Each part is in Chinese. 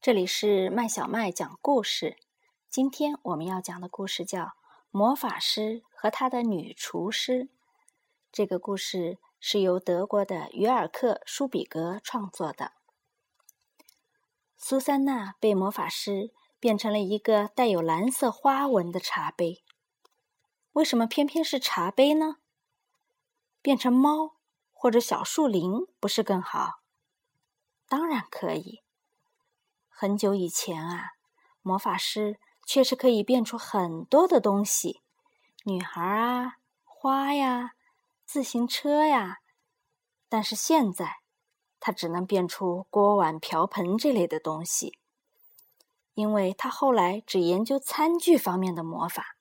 这里是麦小麦讲故事。今天我们要讲的故事叫《魔法师和他的女厨师》。这个故事是由德国的约尔克·舒比格创作的。苏珊娜被魔法师变成了一个带有蓝色花纹的茶杯。为什么偏偏是茶杯呢？变成猫或者小树林不是更好？当然可以。很久以前啊，魔法师确实可以变出很多的东西，女孩啊，花呀，自行车呀。但是现在，他只能变出锅碗瓢盆这类的东西，因为他后来只研究餐具方面的魔法。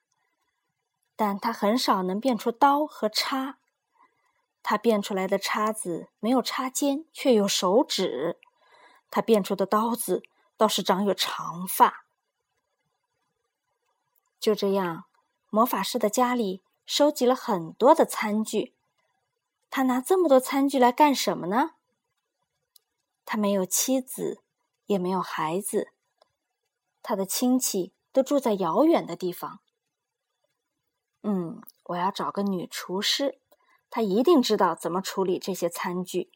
但他很少能变出刀和叉，他变出来的叉子没有插尖，却有手指；他变出的刀子。倒是长有长发。就这样，魔法师的家里收集了很多的餐具。他拿这么多餐具来干什么呢？他没有妻子，也没有孩子，他的亲戚都住在遥远的地方。嗯，我要找个女厨师，她一定知道怎么处理这些餐具。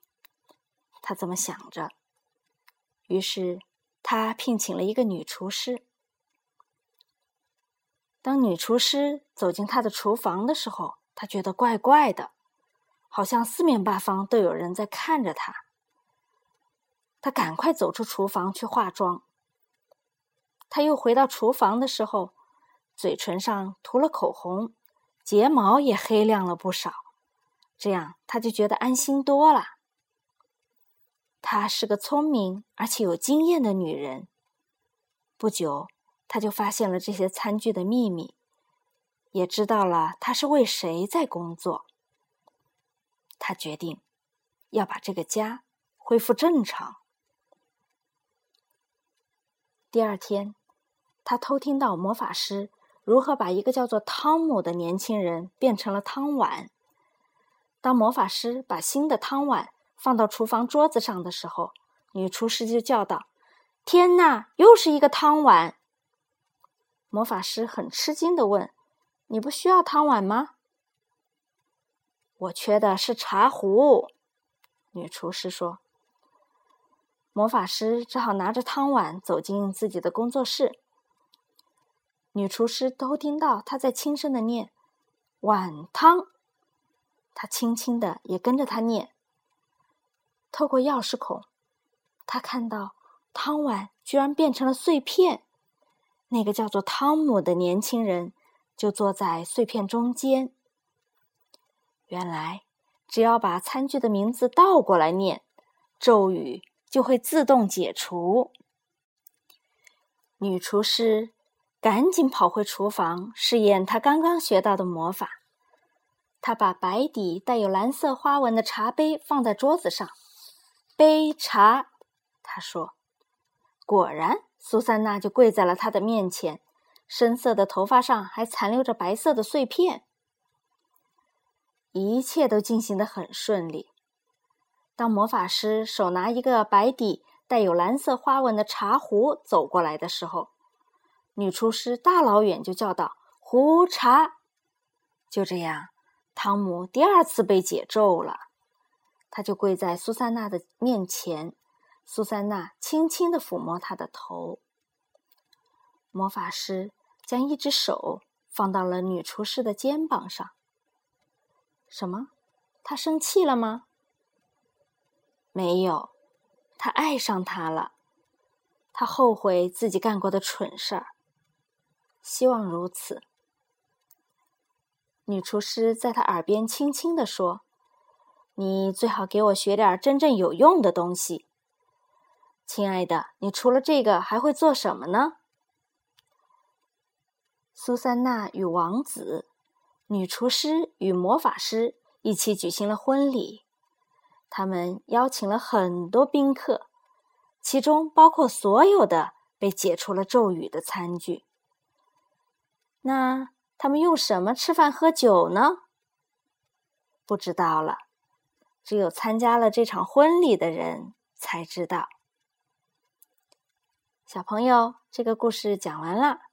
他这么想着，于是。他聘请了一个女厨师。当女厨师走进他的厨房的时候，他觉得怪怪的，好像四面八方都有人在看着他。他赶快走出厨房去化妆。他又回到厨房的时候，嘴唇上涂了口红，睫毛也黑亮了不少，这样他就觉得安心多了。她是个聪明而且有经验的女人。不久，她就发现了这些餐具的秘密，也知道了她是为谁在工作。她决定要把这个家恢复正常。第二天，她偷听到魔法师如何把一个叫做汤姆的年轻人变成了汤碗。当魔法师把新的汤碗。放到厨房桌子上的时候，女厨师就叫道：“天哪，又是一个汤碗！”魔法师很吃惊的问：“你不需要汤碗吗？”“我缺的是茶壶。”女厨师说。魔法师只好拿着汤碗走进自己的工作室。女厨师都听到他在轻声的念：“碗汤。”他轻轻的也跟着他念。透过钥匙孔，他看到汤碗居然变成了碎片。那个叫做汤姆的年轻人就坐在碎片中间。原来，只要把餐具的名字倒过来念，咒语就会自动解除。女厨师赶紧跑回厨房试验她刚刚学到的魔法。她把白底带有蓝色花纹的茶杯放在桌子上。杯茶，他说：“果然，苏珊娜就跪在了他的面前，深色的头发上还残留着白色的碎片。一切都进行的很顺利。当魔法师手拿一个白底带有蓝色花纹的茶壶走过来的时候，女厨师大老远就叫道：‘壶茶！’就这样，汤姆第二次被解咒了。”他就跪在苏珊娜的面前，苏珊娜轻轻的抚摸他的头。魔法师将一只手放到了女厨师的肩膀上。什么？他生气了吗？没有，他爱上她了。他后悔自己干过的蠢事儿。希望如此。女厨师在他耳边轻轻的说。你最好给我学点真正有用的东西，亲爱的。你除了这个还会做什么呢？苏珊娜与王子、女厨师与魔法师一起举行了婚礼，他们邀请了很多宾客，其中包括所有的被解除了咒语的餐具。那他们用什么吃饭喝酒呢？不知道了。只有参加了这场婚礼的人才知道。小朋友，这个故事讲完了。